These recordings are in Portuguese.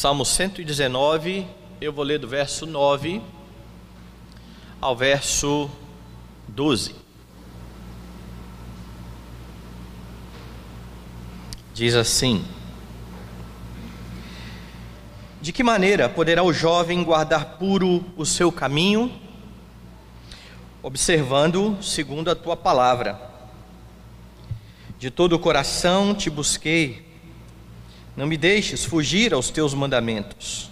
Salmo 119, eu vou ler do verso 9 ao verso 12. Diz assim: De que maneira poderá o jovem guardar puro o seu caminho? Observando segundo a tua palavra. De todo o coração te busquei, não me deixes fugir aos teus mandamentos.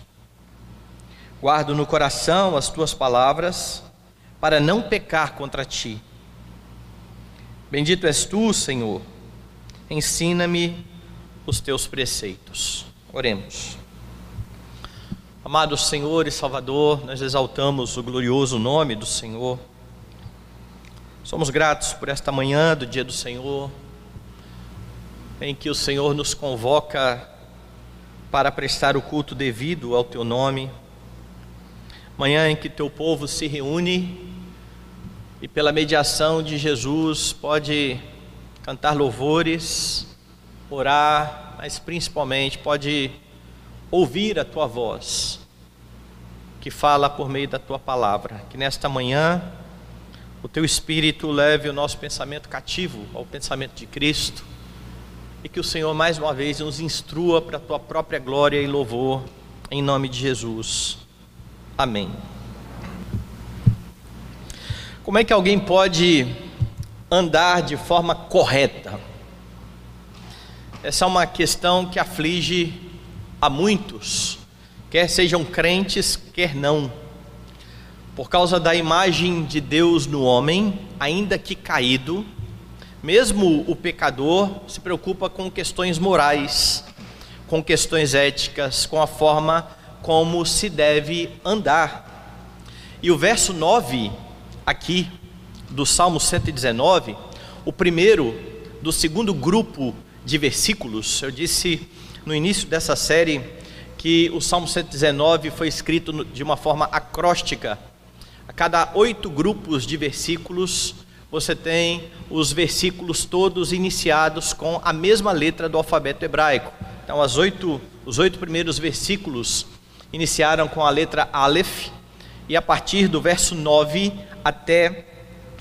Guardo no coração as tuas palavras, para não pecar contra ti. Bendito és tu, Senhor, ensina-me os teus preceitos. Oremos. Amado Senhor e Salvador, nós exaltamos o glorioso nome do Senhor. Somos gratos por esta manhã do dia do Senhor, em que o Senhor nos convoca para prestar o culto devido ao teu nome. Manhã em que teu povo se reúne e pela mediação de Jesus pode cantar louvores, orar, mas principalmente pode ouvir a tua voz, que fala por meio da tua palavra. Que nesta manhã o teu espírito leve o nosso pensamento cativo ao pensamento de Cristo e que o Senhor mais uma vez nos instrua para a tua própria glória e louvor, em nome de Jesus. Amém. Como é que alguém pode andar de forma correta? Essa é uma questão que aflige a muitos, quer sejam crentes, quer não. Por causa da imagem de Deus no homem, ainda que caído, mesmo o pecador se preocupa com questões morais, com questões éticas, com a forma como se deve andar. E o verso 9 aqui do Salmo 119, o primeiro do segundo grupo de versículos, eu disse no início dessa série que o Salmo 119 foi escrito de uma forma acróstica. A cada oito grupos de versículos, você tem os versículos todos iniciados com a mesma letra do alfabeto hebraico. Então, as oito, os oito primeiros versículos iniciaram com a letra Aleph, e a partir do verso 9 até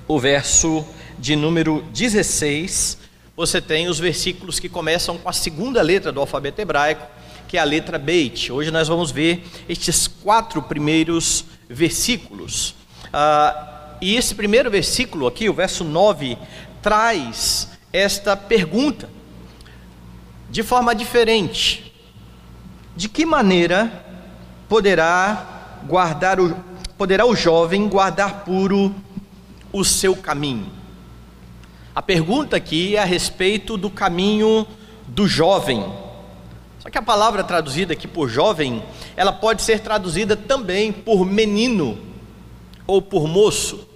o verso de número 16, você tem os versículos que começam com a segunda letra do alfabeto hebraico, que é a letra Beit. Hoje nós vamos ver estes quatro primeiros versículos. Ah, e esse primeiro versículo aqui, o verso 9, traz esta pergunta de forma diferente: De que maneira poderá guardar o poderá o jovem guardar puro o seu caminho? A pergunta aqui é a respeito do caminho do jovem. Só que a palavra traduzida aqui por jovem, ela pode ser traduzida também por menino ou por moço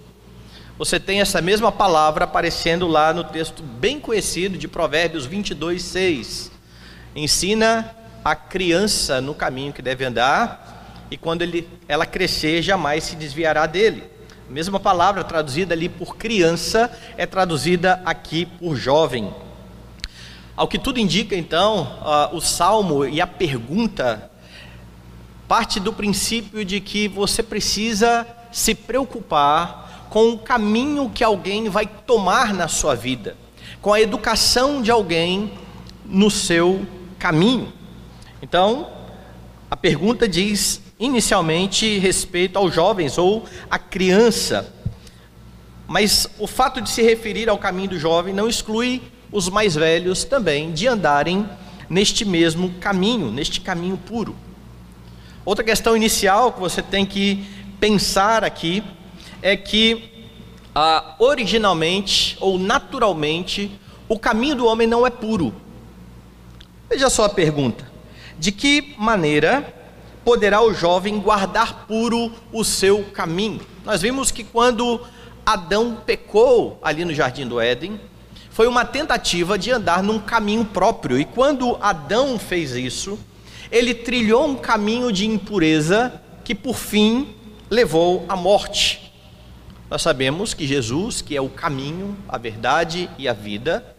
você tem essa mesma palavra aparecendo lá no texto bem conhecido de Provérbios 22, 6. Ensina a criança no caminho que deve andar, e quando ele, ela crescer, jamais se desviará dele. A mesma palavra traduzida ali por criança é traduzida aqui por jovem. Ao que tudo indica, então, uh, o salmo e a pergunta parte do princípio de que você precisa se preocupar com o caminho que alguém vai tomar na sua vida, com a educação de alguém no seu caminho. Então, a pergunta diz inicialmente respeito aos jovens ou à criança, mas o fato de se referir ao caminho do jovem não exclui os mais velhos também de andarem neste mesmo caminho, neste caminho puro. Outra questão inicial que você tem que pensar aqui é que ah, originalmente ou naturalmente o caminho do homem não é puro. Veja só a pergunta: de que maneira poderá o jovem guardar puro o seu caminho? Nós vimos que quando Adão pecou ali no jardim do Éden, foi uma tentativa de andar num caminho próprio, e quando Adão fez isso, ele trilhou um caminho de impureza que por fim levou à morte. Nós sabemos que Jesus, que é o caminho, a verdade e a vida,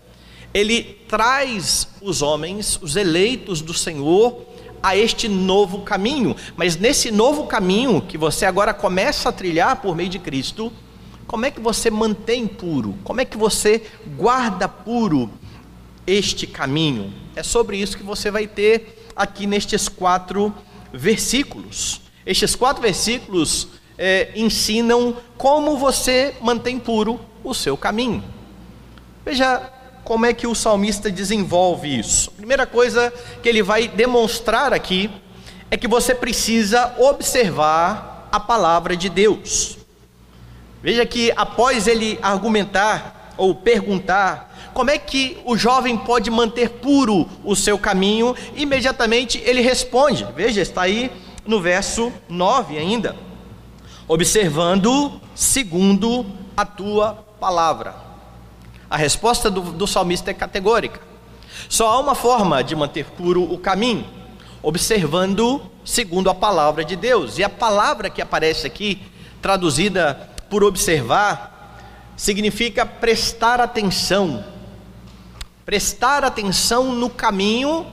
ele traz os homens, os eleitos do Senhor, a este novo caminho. Mas nesse novo caminho que você agora começa a trilhar por meio de Cristo, como é que você mantém puro? Como é que você guarda puro este caminho? É sobre isso que você vai ter aqui nestes quatro versículos. Estes quatro versículos é, ensinam como você mantém puro o seu caminho. Veja como é que o salmista desenvolve isso. A primeira coisa que ele vai demonstrar aqui é que você precisa observar a palavra de Deus. Veja que após ele argumentar ou perguntar como é que o jovem pode manter puro o seu caminho, imediatamente ele responde. Veja, está aí no verso 9 ainda. Observando segundo a tua palavra. A resposta do, do salmista é categórica. Só há uma forma de manter puro o caminho, observando segundo a palavra de Deus. E a palavra que aparece aqui, traduzida por observar, significa prestar atenção. Prestar atenção no caminho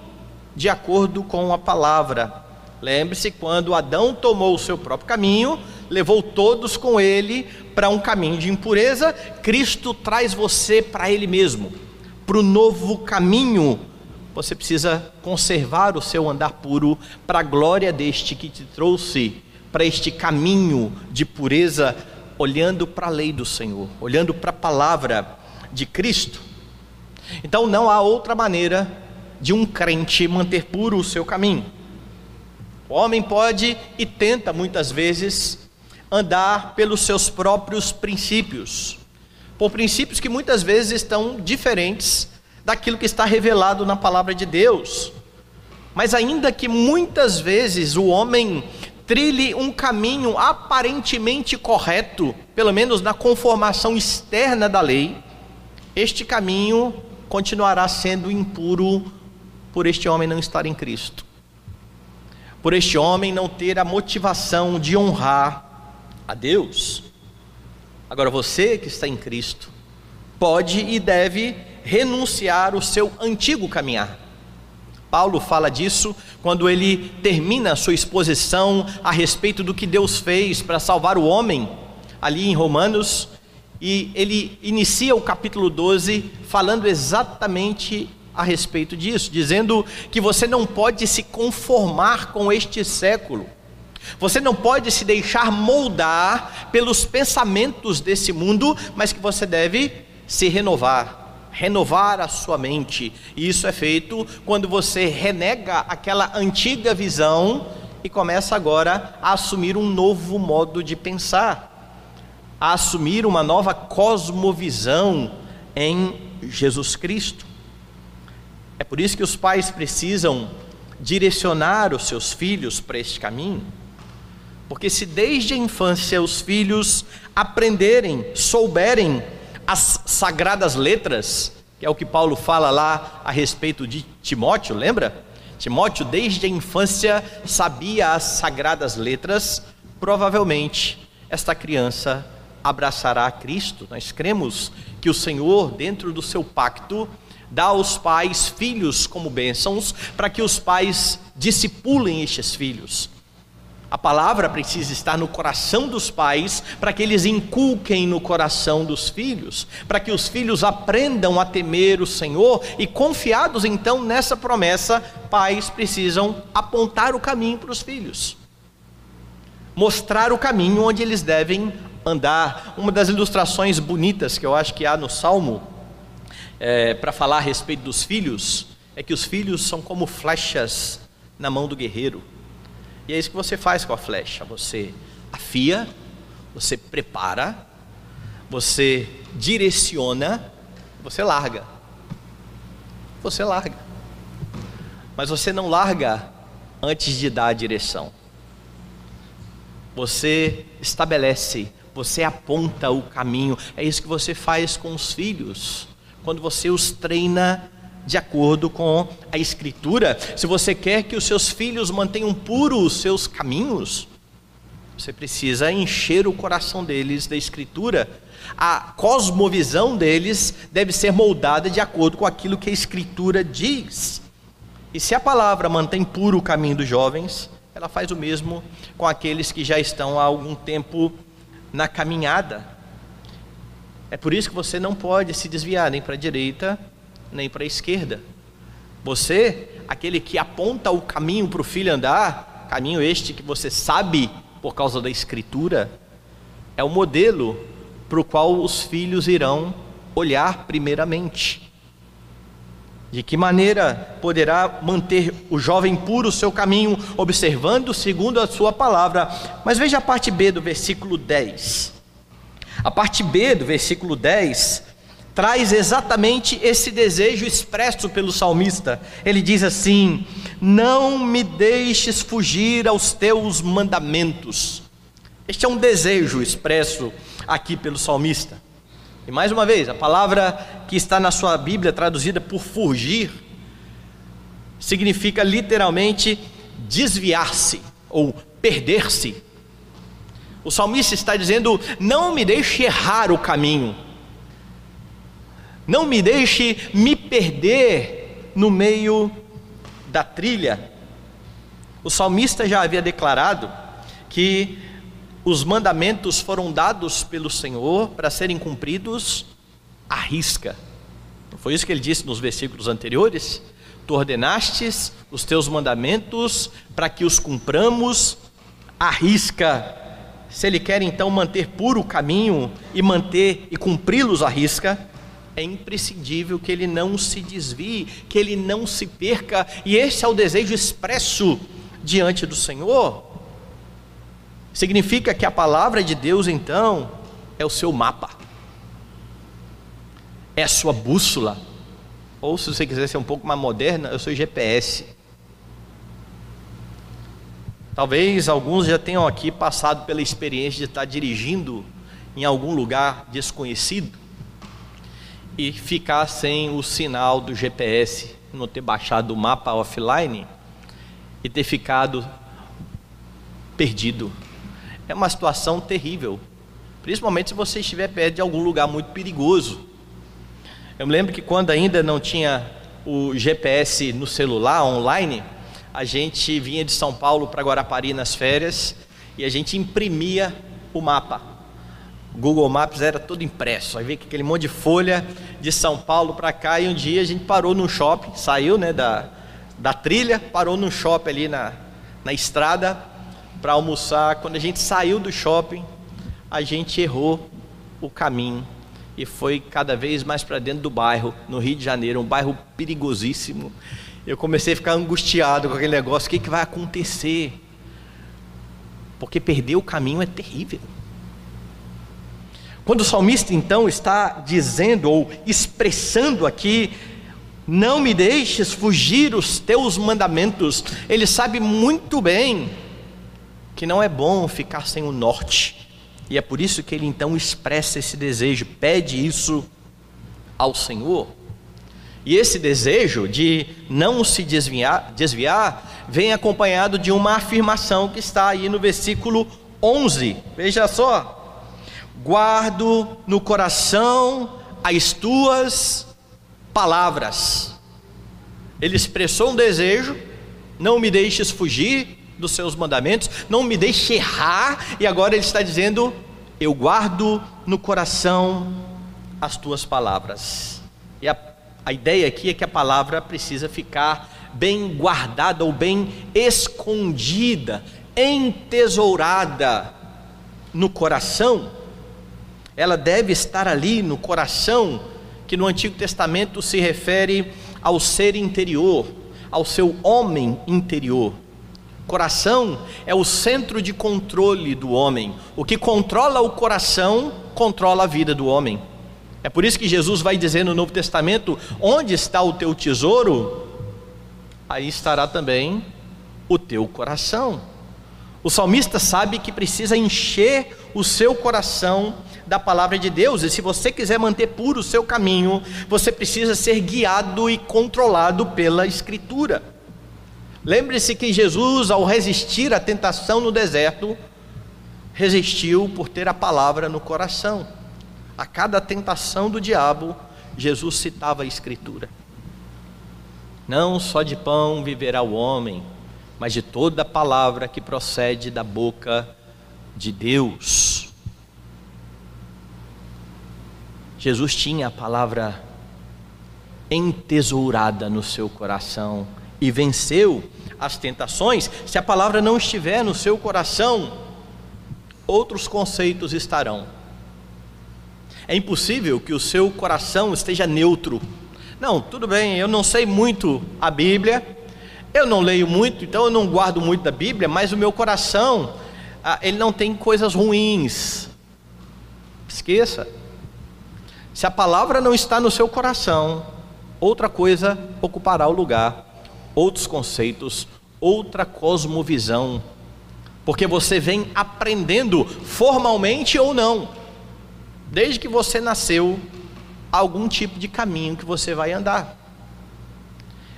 de acordo com a palavra. Lembre-se quando Adão tomou o seu próprio caminho, levou todos com ele para um caminho de impureza, Cristo traz você para Ele mesmo, para o novo caminho. Você precisa conservar o seu andar puro para a glória deste que te trouxe para este caminho de pureza, olhando para a lei do Senhor, olhando para a palavra de Cristo. Então não há outra maneira de um crente manter puro o seu caminho. O homem pode e tenta muitas vezes andar pelos seus próprios princípios, por princípios que muitas vezes estão diferentes daquilo que está revelado na palavra de Deus. Mas ainda que muitas vezes o homem trilhe um caminho aparentemente correto, pelo menos na conformação externa da lei, este caminho continuará sendo impuro por este homem não estar em Cristo. Por este homem não ter a motivação de honrar a Deus. Agora você que está em Cristo pode e deve renunciar o seu antigo caminhar. Paulo fala disso quando ele termina a sua exposição a respeito do que Deus fez para salvar o homem, ali em Romanos, e ele inicia o capítulo 12 falando exatamente a respeito disso, dizendo que você não pode se conformar com este século você não pode se deixar moldar pelos pensamentos desse mundo, mas que você deve se renovar, renovar a sua mente. E isso é feito quando você renega aquela antiga visão e começa agora a assumir um novo modo de pensar, a assumir uma nova cosmovisão em Jesus Cristo. É por isso que os pais precisam direcionar os seus filhos para este caminho. Porque se desde a infância os filhos aprenderem, souberem as sagradas letras, que é o que Paulo fala lá a respeito de Timóteo, lembra? Timóteo, desde a infância, sabia as sagradas letras, provavelmente esta criança abraçará a Cristo. Nós cremos que o Senhor, dentro do seu pacto, dá aos pais filhos como bênçãos, para que os pais discipulem estes filhos. A palavra precisa estar no coração dos pais para que eles inculquem no coração dos filhos, para que os filhos aprendam a temer o Senhor e, confiados então nessa promessa, pais precisam apontar o caminho para os filhos, mostrar o caminho onde eles devem andar. Uma das ilustrações bonitas que eu acho que há no Salmo, é, para falar a respeito dos filhos, é que os filhos são como flechas na mão do guerreiro. E é isso que você faz com a flecha: você afia, você prepara, você direciona, você larga. Você larga. Mas você não larga antes de dar a direção. Você estabelece, você aponta o caminho. É isso que você faz com os filhos. Quando você os treina de acordo com a Escritura. Se você quer que os seus filhos mantenham puros os seus caminhos, você precisa encher o coração deles da Escritura. A cosmovisão deles deve ser moldada de acordo com aquilo que a Escritura diz. E se a palavra mantém puro o caminho dos jovens, ela faz o mesmo com aqueles que já estão há algum tempo na caminhada. É por isso que você não pode se desviar nem para a direita nem para a esquerda. Você, aquele que aponta o caminho para o filho andar, caminho este que você sabe por causa da Escritura, é o modelo para o qual os filhos irão olhar primeiramente. De que maneira poderá manter o jovem puro seu caminho, observando segundo a sua palavra? Mas veja a parte B do versículo 10. A parte B do versículo 10 traz exatamente esse desejo expresso pelo salmista. Ele diz assim: Não me deixes fugir aos teus mandamentos. Este é um desejo expresso aqui pelo salmista. E mais uma vez, a palavra que está na sua Bíblia traduzida por fugir significa literalmente desviar-se ou perder-se. O salmista está dizendo: Não me deixe errar o caminho, não me deixe me perder no meio da trilha. O salmista já havia declarado que os mandamentos foram dados pelo Senhor para serem cumpridos à risca. Não foi isso que ele disse nos versículos anteriores? Tu ordenastes os teus mandamentos para que os cumpramos à risca. Se ele quer então manter puro o caminho e manter e cumpri-los à risca, é imprescindível que ele não se desvie, que ele não se perca, e esse é o desejo expresso diante do Senhor. Significa que a palavra de Deus, então, é o seu mapa, é a sua bússola, ou se você quiser ser um pouco mais moderna, é o seu GPS. Talvez alguns já tenham aqui passado pela experiência de estar dirigindo em algum lugar desconhecido e ficar sem o sinal do GPS, não ter baixado o mapa offline e ter ficado perdido é uma situação terrível, principalmente se você estiver perto de algum lugar muito perigoso. Eu me lembro que quando ainda não tinha o GPS no celular online, a gente vinha de São Paulo para Guarapari nas férias e a gente imprimia o mapa. Google Maps era todo impresso, aí veio aquele monte de folha de São Paulo para cá e um dia a gente parou no shopping, saiu né, da, da trilha, parou no shopping ali na, na estrada para almoçar. Quando a gente saiu do shopping, a gente errou o caminho e foi cada vez mais para dentro do bairro, no Rio de Janeiro, um bairro perigosíssimo. Eu comecei a ficar angustiado com aquele negócio: o que, que vai acontecer? Porque perder o caminho é terrível. Quando o salmista então está dizendo ou expressando aqui, não me deixes fugir os teus mandamentos, ele sabe muito bem que não é bom ficar sem o norte. E é por isso que ele então expressa esse desejo, pede isso ao Senhor. E esse desejo de não se desviar, desviar vem acompanhado de uma afirmação que está aí no versículo 11. Veja só: guardo no coração as tuas palavras. Ele expressou um desejo, não me deixes fugir, dos seus mandamentos, não me deixe errar, e agora ele está dizendo: Eu guardo no coração as tuas palavras. E a, a ideia aqui é que a palavra precisa ficar bem guardada ou bem escondida, entesourada no coração. Ela deve estar ali no coração, que no Antigo Testamento se refere ao ser interior, ao seu homem interior coração é o centro de controle do homem. O que controla o coração, controla a vida do homem. É por isso que Jesus vai dizer no Novo Testamento: onde está o teu tesouro, aí estará também o teu coração. O salmista sabe que precisa encher o seu coração da palavra de Deus, e se você quiser manter puro o seu caminho, você precisa ser guiado e controlado pela Escritura. Lembre-se que Jesus, ao resistir à tentação no deserto, resistiu por ter a palavra no coração. A cada tentação do diabo, Jesus citava a Escritura. Não só de pão viverá o homem, mas de toda palavra que procede da boca de Deus. Jesus tinha a palavra entesourada no seu coração e venceu as tentações. Se a palavra não estiver no seu coração, outros conceitos estarão. É impossível que o seu coração esteja neutro. Não, tudo bem, eu não sei muito a Bíblia, eu não leio muito, então eu não guardo muito da Bíblia, mas o meu coração, ah, ele não tem coisas ruins. Esqueça. Se a palavra não está no seu coração, outra coisa ocupará o lugar, outros conceitos, outra cosmovisão, porque você vem aprendendo formalmente ou não, desde que você nasceu, algum tipo de caminho que você vai andar.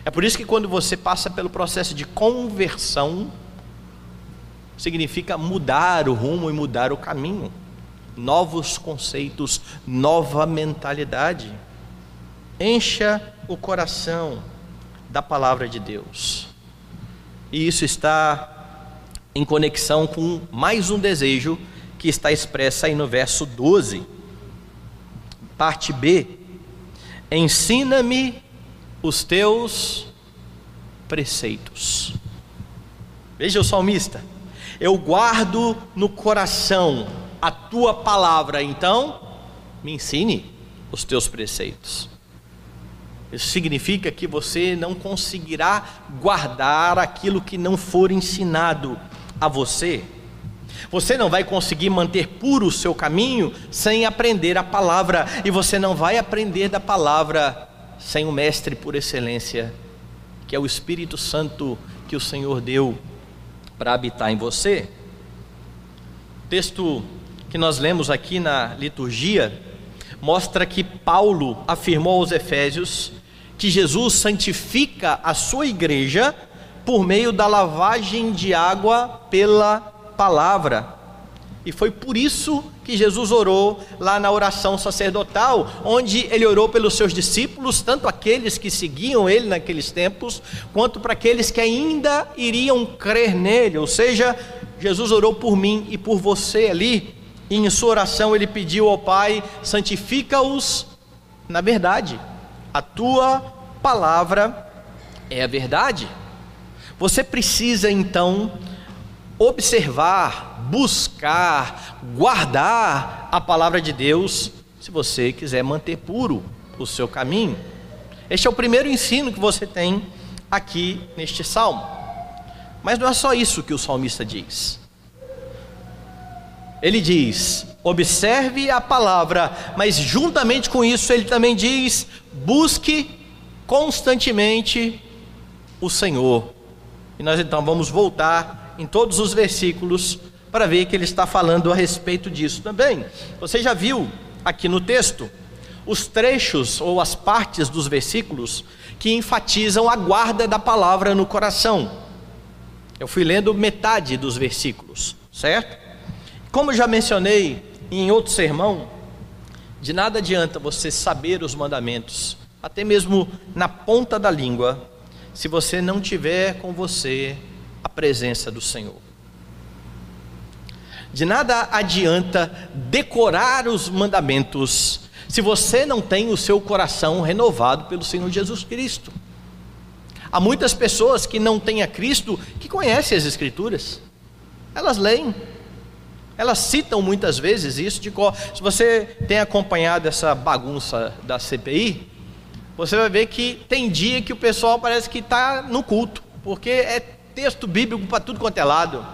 É por isso que quando você passa pelo processo de conversão, significa mudar o rumo e mudar o caminho, novos conceitos, nova mentalidade. Encha o coração da palavra de Deus. E isso está em conexão com mais um desejo que está expresso aí no verso 12, parte B. Ensina-me os teus preceitos. Veja o salmista, eu guardo no coração a tua palavra, então me ensine os teus preceitos. Isso significa que você não conseguirá guardar aquilo que não for ensinado a você. Você não vai conseguir manter puro o seu caminho sem aprender a palavra, e você não vai aprender da palavra sem o mestre por excelência, que é o Espírito Santo que o Senhor deu para habitar em você. O texto que nós lemos aqui na liturgia mostra que Paulo afirmou aos Efésios que Jesus santifica a sua igreja por meio da lavagem de água pela palavra. E foi por isso que Jesus orou lá na oração sacerdotal, onde ele orou pelos seus discípulos, tanto aqueles que seguiam ele naqueles tempos, quanto para aqueles que ainda iriam crer nele. Ou seja, Jesus orou por mim e por você ali, e em sua oração ele pediu ao Pai: santifica-os na verdade. A tua palavra é a verdade. Você precisa então observar, buscar, guardar a palavra de Deus, se você quiser manter puro o seu caminho. Este é o primeiro ensino que você tem aqui neste salmo. Mas não é só isso que o salmista diz. Ele diz: observe a palavra, mas juntamente com isso ele também diz: busque constantemente o Senhor. E nós então vamos voltar em todos os versículos para ver que ele está falando a respeito disso também. Você já viu aqui no texto os trechos ou as partes dos versículos que enfatizam a guarda da palavra no coração. Eu fui lendo metade dos versículos, certo? Como já mencionei em outro sermão, de nada adianta você saber os mandamentos, até mesmo na ponta da língua, se você não tiver com você a presença do Senhor. De nada adianta decorar os mandamentos se você não tem o seu coração renovado pelo Senhor Jesus Cristo. Há muitas pessoas que não têm a Cristo que conhecem as Escrituras, elas leem, elas citam muitas vezes isso de cor. Se você tem acompanhado essa bagunça da CPI, você vai ver que tem dia que o pessoal parece que está no culto, porque é texto bíblico para tudo quanto é lado.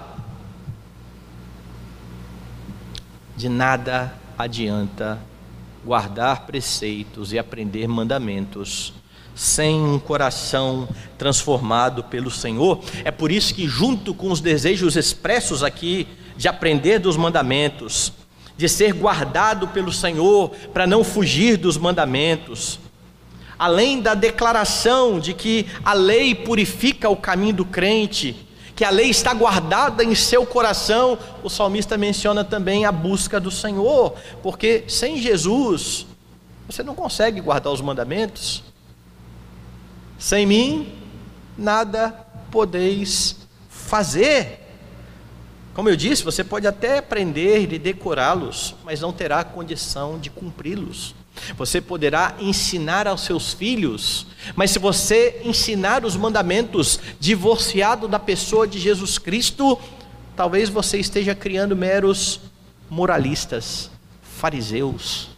De nada adianta guardar preceitos e aprender mandamentos sem um coração transformado pelo Senhor. É por isso que, junto com os desejos expressos aqui de aprender dos mandamentos, de ser guardado pelo Senhor para não fugir dos mandamentos, além da declaração de que a lei purifica o caminho do crente, que a lei está guardada em seu coração, o salmista menciona também a busca do Senhor, porque sem Jesus você não consegue guardar os mandamentos. Sem mim, nada podeis fazer. Como eu disse, você pode até aprender e decorá-los, mas não terá condição de cumpri-los. Você poderá ensinar aos seus filhos, mas se você ensinar os mandamentos divorciado da pessoa de Jesus Cristo, talvez você esteja criando meros moralistas, fariseus.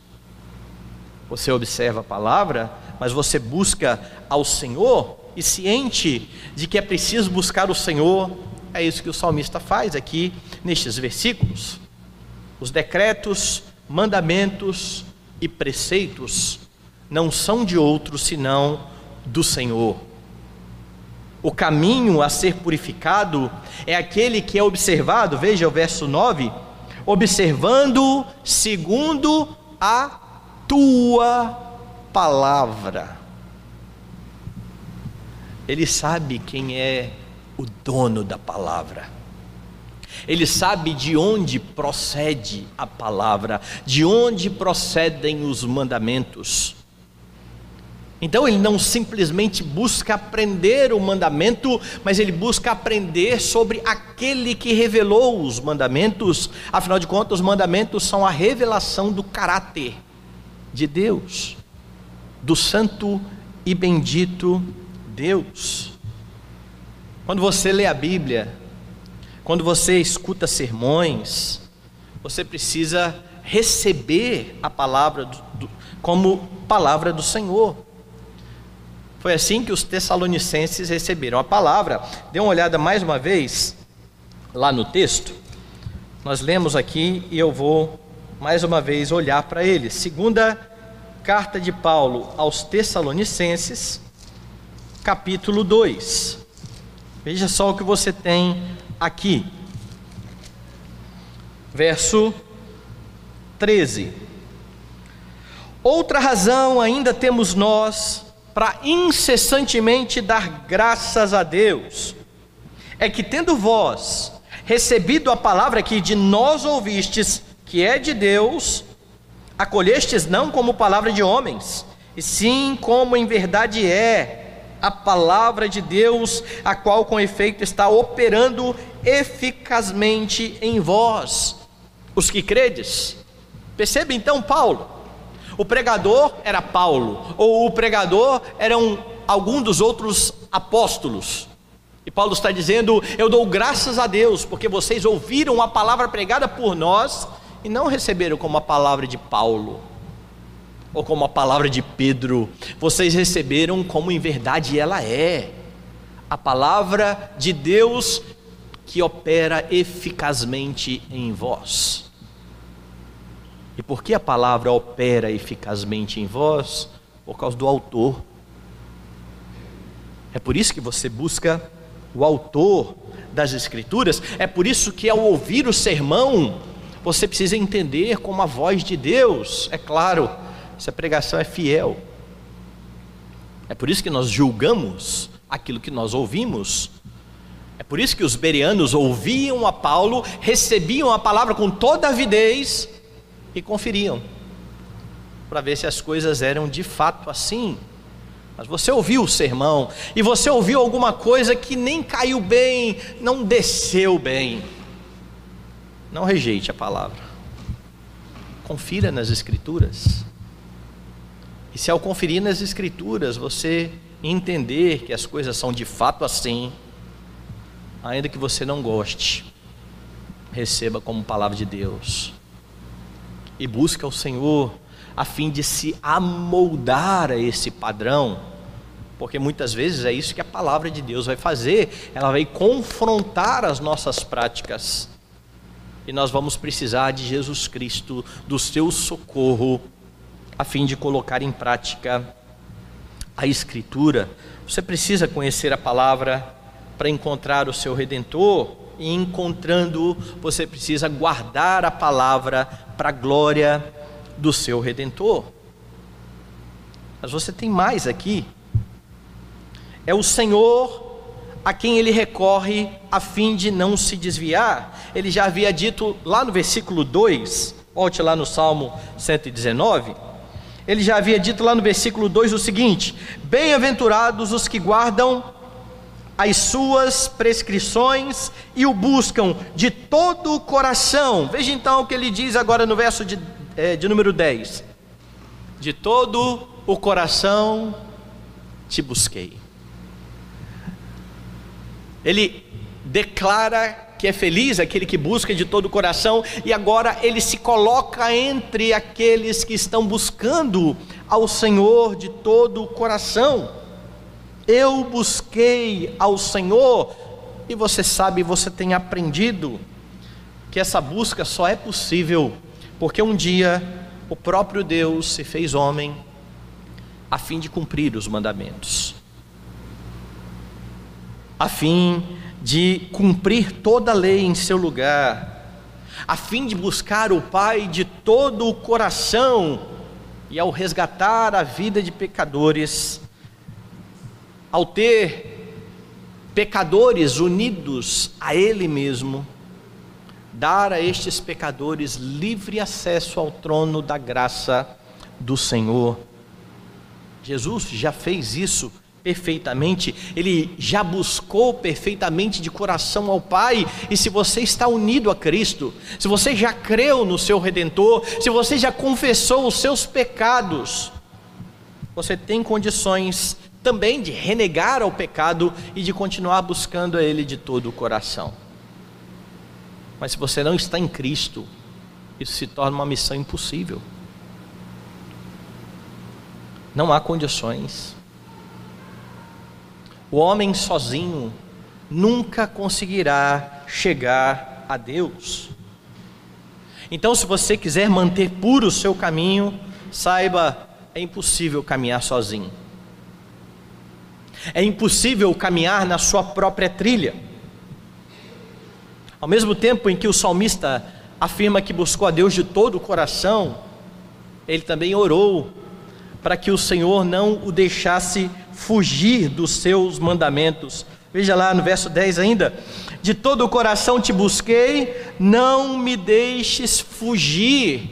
Você observa a palavra, mas você busca ao Senhor e ciente de que é preciso buscar o Senhor, é isso que o salmista faz aqui nestes versículos. Os decretos, mandamentos, e preceitos não são de outro senão do Senhor. O caminho a ser purificado é aquele que é observado, veja o verso 9: observando segundo a tua palavra. Ele sabe quem é o dono da palavra. Ele sabe de onde procede a palavra, de onde procedem os mandamentos. Então ele não simplesmente busca aprender o mandamento, mas ele busca aprender sobre aquele que revelou os mandamentos. Afinal de contas, os mandamentos são a revelação do caráter de Deus, do santo e bendito Deus. Quando você lê a Bíblia, quando você escuta sermões, você precisa receber a palavra do, do, como palavra do Senhor. Foi assim que os Tessalonicenses receberam a palavra. Dê uma olhada mais uma vez lá no texto. Nós lemos aqui e eu vou mais uma vez olhar para ele. Segunda carta de Paulo aos Tessalonicenses, capítulo 2. Veja só o que você tem aqui. Verso 13. Outra razão ainda temos nós para incessantemente dar graças a Deus, é que tendo vós recebido a palavra que de nós ouvistes, que é de Deus, acolhestes não como palavra de homens, e sim como em verdade é a palavra de Deus, a qual com efeito está operando eficazmente em vós, os que credes. Percebe então Paulo? O pregador era Paulo, ou o pregador eram algum dos outros apóstolos. E Paulo está dizendo: Eu dou graças a Deus, porque vocês ouviram a palavra pregada por nós e não receberam como a palavra de Paulo ou como a palavra de Pedro, vocês receberam como em verdade ela é, a palavra de Deus que opera eficazmente em vós. E por que a palavra opera eficazmente em vós? Por causa do autor. É por isso que você busca o autor das Escrituras, é por isso que ao ouvir o sermão, você precisa entender como a voz de Deus, é claro se a pregação é fiel. É por isso que nós julgamos aquilo que nós ouvimos. É por isso que os bereanos ouviam a Paulo, recebiam a palavra com toda avidez e conferiam, para ver se as coisas eram de fato assim. Mas você ouviu o sermão e você ouviu alguma coisa que nem caiu bem, não desceu bem. Não rejeite a palavra. Confira nas Escrituras. E se ao conferir nas Escrituras você entender que as coisas são de fato assim, ainda que você não goste, receba como palavra de Deus e busque ao Senhor a fim de se amoldar a esse padrão, porque muitas vezes é isso que a palavra de Deus vai fazer, ela vai confrontar as nossas práticas. E nós vamos precisar de Jesus Cristo, do seu socorro a fim de colocar em prática a Escritura. Você precisa conhecer a palavra para encontrar o seu redentor, e encontrando, você precisa guardar a palavra para a glória do seu redentor. Mas você tem mais aqui. É o Senhor a quem ele recorre a fim de não se desviar. Ele já havia dito lá no versículo 2, volte lá no Salmo 119 ele já havia dito lá no versículo 2 o seguinte: Bem-aventurados os que guardam as suas prescrições e o buscam de todo o coração. Veja então o que ele diz agora no verso de, é, de número 10: De todo o coração te busquei. Ele declara que é feliz aquele que busca de todo o coração, e agora ele se coloca entre aqueles que estão buscando ao Senhor de todo o coração. Eu busquei ao Senhor, e você sabe, você tem aprendido que essa busca só é possível porque um dia o próprio Deus se fez homem a fim de cumprir os mandamentos, a fim de cumprir toda a lei em seu lugar, a fim de buscar o Pai de todo o coração e ao resgatar a vida de pecadores, ao ter pecadores unidos a Ele mesmo, dar a estes pecadores livre acesso ao trono da graça do Senhor. Jesus já fez isso perfeitamente, ele já buscou perfeitamente de coração ao Pai, e se você está unido a Cristo, se você já creu no seu redentor, se você já confessou os seus pecados, você tem condições também de renegar ao pecado e de continuar buscando a Ele de todo o coração. Mas se você não está em Cristo, isso se torna uma missão impossível. Não há condições. O homem sozinho nunca conseguirá chegar a Deus. Então, se você quiser manter puro o seu caminho, saiba, é impossível caminhar sozinho. É impossível caminhar na sua própria trilha. Ao mesmo tempo em que o salmista afirma que buscou a Deus de todo o coração, ele também orou para que o Senhor não o deixasse fugir dos seus mandamentos. Veja lá no verso 10 ainda: De todo o coração te busquei, não me deixes fugir,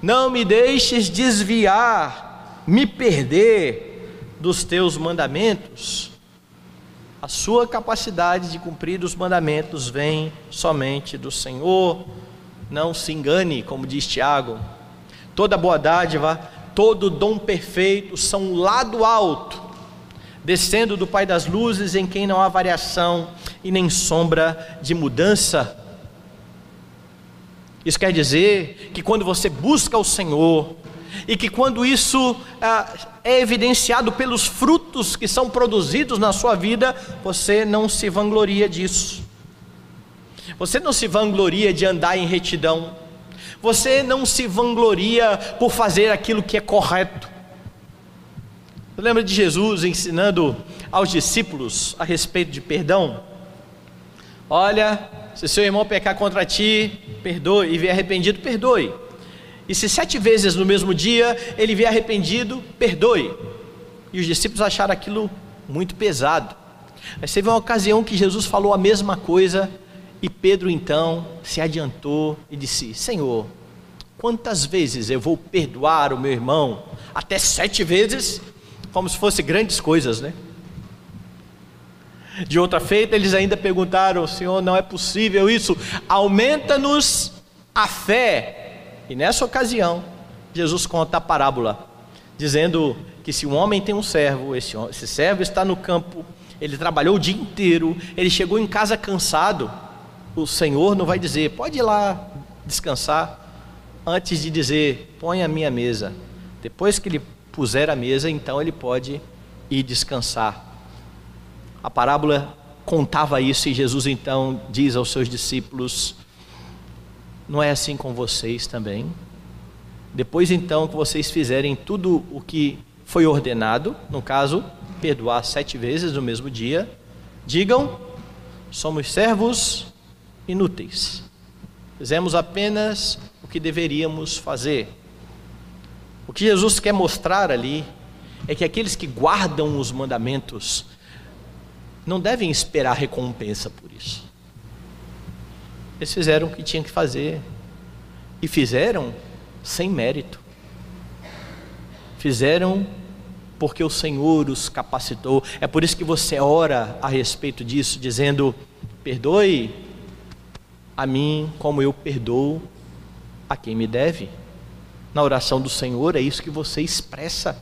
não me deixes desviar, me perder dos teus mandamentos. A sua capacidade de cumprir os mandamentos vem somente do Senhor. Não se engane, como diz Tiago. Toda boa dádiva, todo dom perfeito são lado alto descendo do Pai das luzes, em quem não há variação e nem sombra de mudança. Isso quer dizer que quando você busca o Senhor, e que quando isso ah, é evidenciado pelos frutos que são produzidos na sua vida, você não se vangloria disso. Você não se vangloria de andar em retidão. Você não se vangloria por fazer aquilo que é correto. Lembra de Jesus ensinando aos discípulos a respeito de perdão? Olha, se seu irmão pecar contra ti, perdoe, e vier arrependido, perdoe. E se sete vezes no mesmo dia ele vier arrependido, perdoe. E os discípulos acharam aquilo muito pesado. Mas teve uma ocasião que Jesus falou a mesma coisa, e Pedro então se adiantou e disse: Senhor, quantas vezes eu vou perdoar o meu irmão? Até sete vezes? Como se fosse grandes coisas, né? De outra feita, eles ainda perguntaram: Senhor, não é possível isso, aumenta-nos a fé. E nessa ocasião, Jesus conta a parábola, dizendo que se um homem tem um servo, esse, esse servo está no campo, ele trabalhou o dia inteiro, ele chegou em casa cansado, o Senhor não vai dizer, pode ir lá descansar, antes de dizer, põe a minha mesa. Depois que ele puser a mesa, então ele pode ir descansar. A parábola contava isso e Jesus então diz aos seus discípulos: Não é assim com vocês também? Depois então que vocês fizerem tudo o que foi ordenado, no caso, perdoar sete vezes no mesmo dia, digam: somos servos inúteis. Fizemos apenas o que deveríamos fazer. O que Jesus quer mostrar ali é que aqueles que guardam os mandamentos não devem esperar recompensa por isso. Eles fizeram o que tinham que fazer e fizeram sem mérito. Fizeram porque o Senhor os capacitou. É por isso que você ora a respeito disso, dizendo: perdoe a mim como eu perdoo a quem me deve. Na oração do Senhor é isso que você expressa.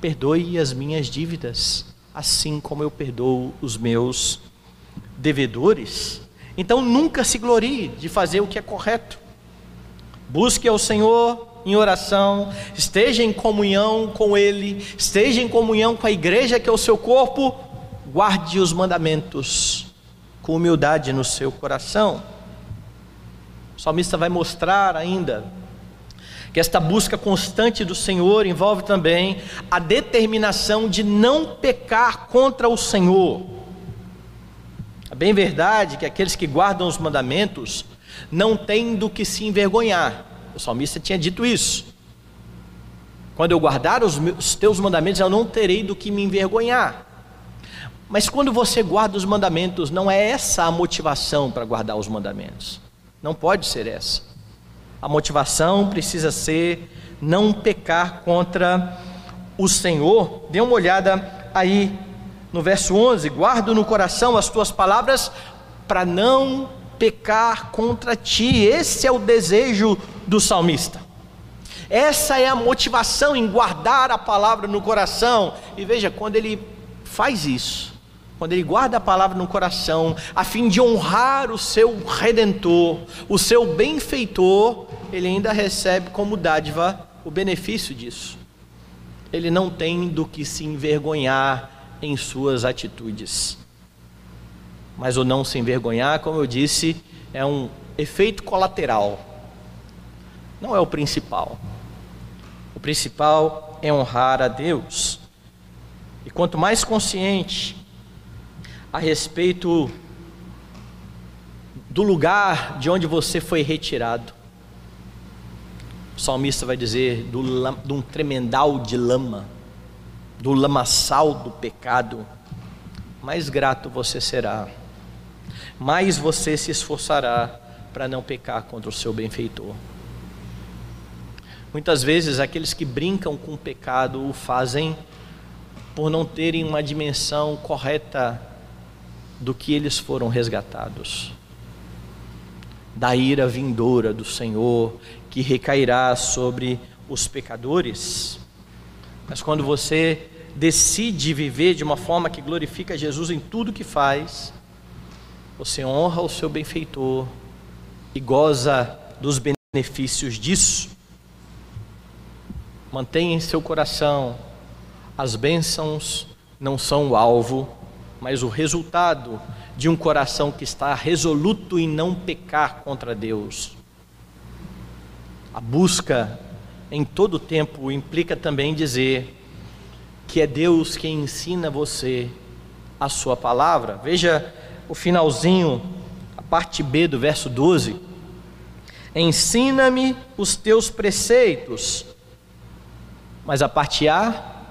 Perdoe as minhas dívidas, assim como eu perdoo os meus devedores. Então nunca se glorie de fazer o que é correto. Busque ao Senhor em oração, esteja em comunhão com Ele, esteja em comunhão com a igreja que é o seu corpo, guarde os mandamentos com humildade no seu coração. O salmista vai mostrar ainda que esta busca constante do Senhor envolve também a determinação de não pecar contra o Senhor. É bem verdade que aqueles que guardam os mandamentos não têm do que se envergonhar. O salmista tinha dito isso. Quando eu guardar os, meus, os teus mandamentos, eu não terei do que me envergonhar. Mas quando você guarda os mandamentos, não é essa a motivação para guardar os mandamentos. Não pode ser essa. A motivação precisa ser não pecar contra o Senhor. Dê uma olhada aí no verso 11: Guardo no coração as tuas palavras para não pecar contra ti. Esse é o desejo do salmista. Essa é a motivação em guardar a palavra no coração. E veja, quando ele faz isso, quando ele guarda a palavra no coração, a fim de honrar o seu redentor, o seu benfeitor, ele ainda recebe como dádiva o benefício disso. Ele não tem do que se envergonhar em suas atitudes. Mas o não se envergonhar, como eu disse, é um efeito colateral, não é o principal. O principal é honrar a Deus. E quanto mais consciente a respeito do lugar de onde você foi retirado, o salmista vai dizer do, de um tremendal de lama, do lamaçal do pecado, mais grato você será, mais você se esforçará para não pecar contra o seu benfeitor. Muitas vezes aqueles que brincam com o pecado o fazem por não terem uma dimensão correta do que eles foram resgatados. Da ira vindoura do Senhor que recairá sobre os pecadores. Mas quando você decide viver de uma forma que glorifica Jesus em tudo que faz, você honra o seu benfeitor e goza dos benefícios disso. Mantenha em seu coração, as bênçãos não são o alvo, mas o resultado de um coração que está resoluto em não pecar contra Deus. A busca em todo tempo implica também dizer que é Deus quem ensina você a sua palavra. Veja o finalzinho, a parte B do verso 12. Ensina-me os teus preceitos mas a parte A,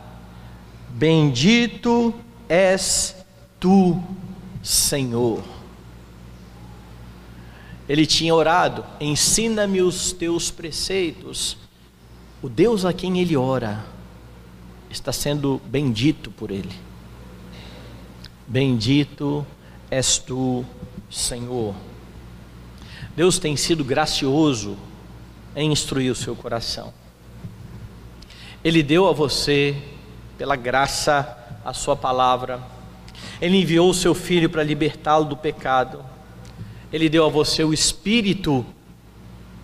bendito és tu, Senhor. Ele tinha orado, ensina-me os teus preceitos. O Deus a quem ele ora está sendo bendito por ele. Bendito és tu, Senhor. Deus tem sido gracioso em instruir o seu coração. Ele deu a você, pela graça, a sua palavra. Ele enviou o seu filho para libertá-lo do pecado. Ele deu a você o espírito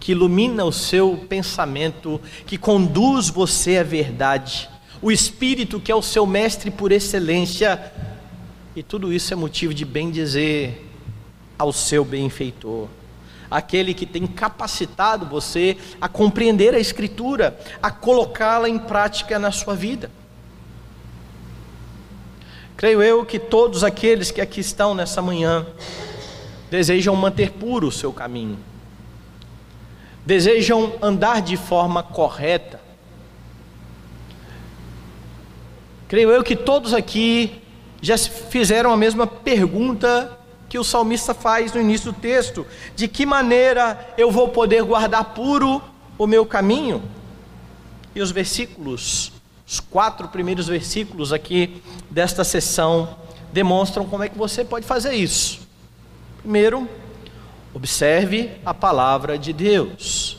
que ilumina o seu pensamento, que conduz você à verdade. O espírito que é o seu mestre por excelência. E tudo isso é motivo de bem dizer ao seu benfeitor aquele que tem capacitado você a compreender a Escritura, a colocá-la em prática na sua vida. Creio eu que todos aqueles que aqui estão nessa manhã desejam manter puro o seu caminho, desejam andar de forma correta. Creio eu que todos aqui já fizeram a mesma pergunta que o salmista faz no início do texto: de que maneira eu vou poder guardar puro o meu caminho? E os versículos Os quatro primeiros versículos aqui desta sessão demonstram como é que você pode fazer isso. Primeiro, observe a palavra de Deus,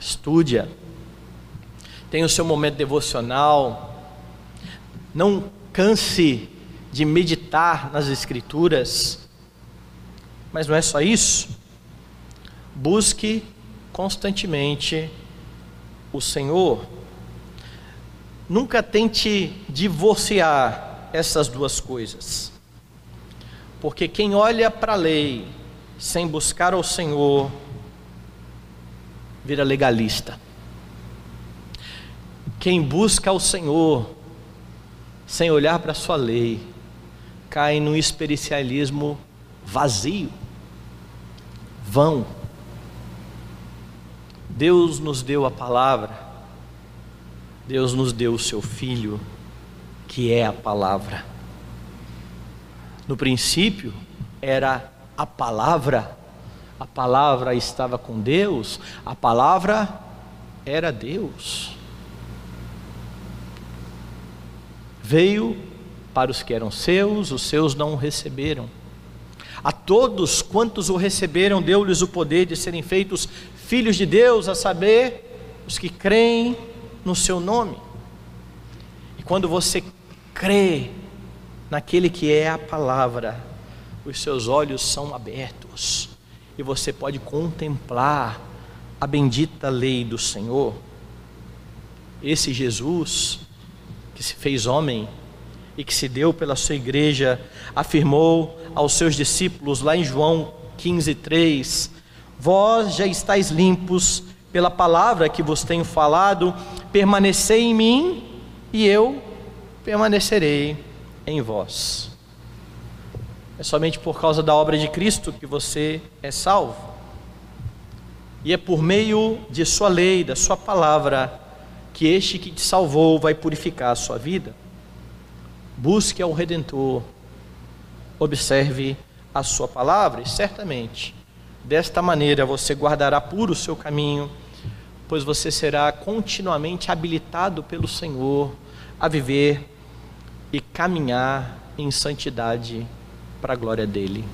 estude-a, tenha o seu momento devocional, não canse de meditar nas Escrituras, mas não é só isso. Busque constantemente o Senhor. Nunca tente divorciar essas duas coisas. Porque quem olha para a lei sem buscar o Senhor vira legalista. Quem busca o Senhor sem olhar para a sua lei cai no espiritualismo vazio, vão. Deus nos deu a palavra, Deus nos deu o seu Filho, que é a palavra. No princípio era a palavra, a palavra estava com Deus, a palavra era Deus. Veio para os que eram seus, os seus não o receberam. A todos quantos o receberam, deu-lhes o poder de serem feitos filhos de Deus, a saber, os que creem no seu nome. E quando você crê naquele que é a palavra, os seus olhos são abertos e você pode contemplar a bendita lei do Senhor. Esse Jesus que se fez homem e que se deu pela sua igreja, afirmou aos seus discípulos lá em João 15:3, Vós já estáis limpos pela palavra que vos tenho falado, permanecei em mim e eu permanecerei em vós. É somente por causa da obra de Cristo que você é salvo. E é por meio de Sua lei, da Sua palavra, que este que te salvou vai purificar a sua vida. Busque ao Redentor, observe a Sua palavra e certamente desta maneira você guardará puro o seu caminho, pois você será continuamente habilitado pelo Senhor a viver e caminhar em santidade para a glória dele.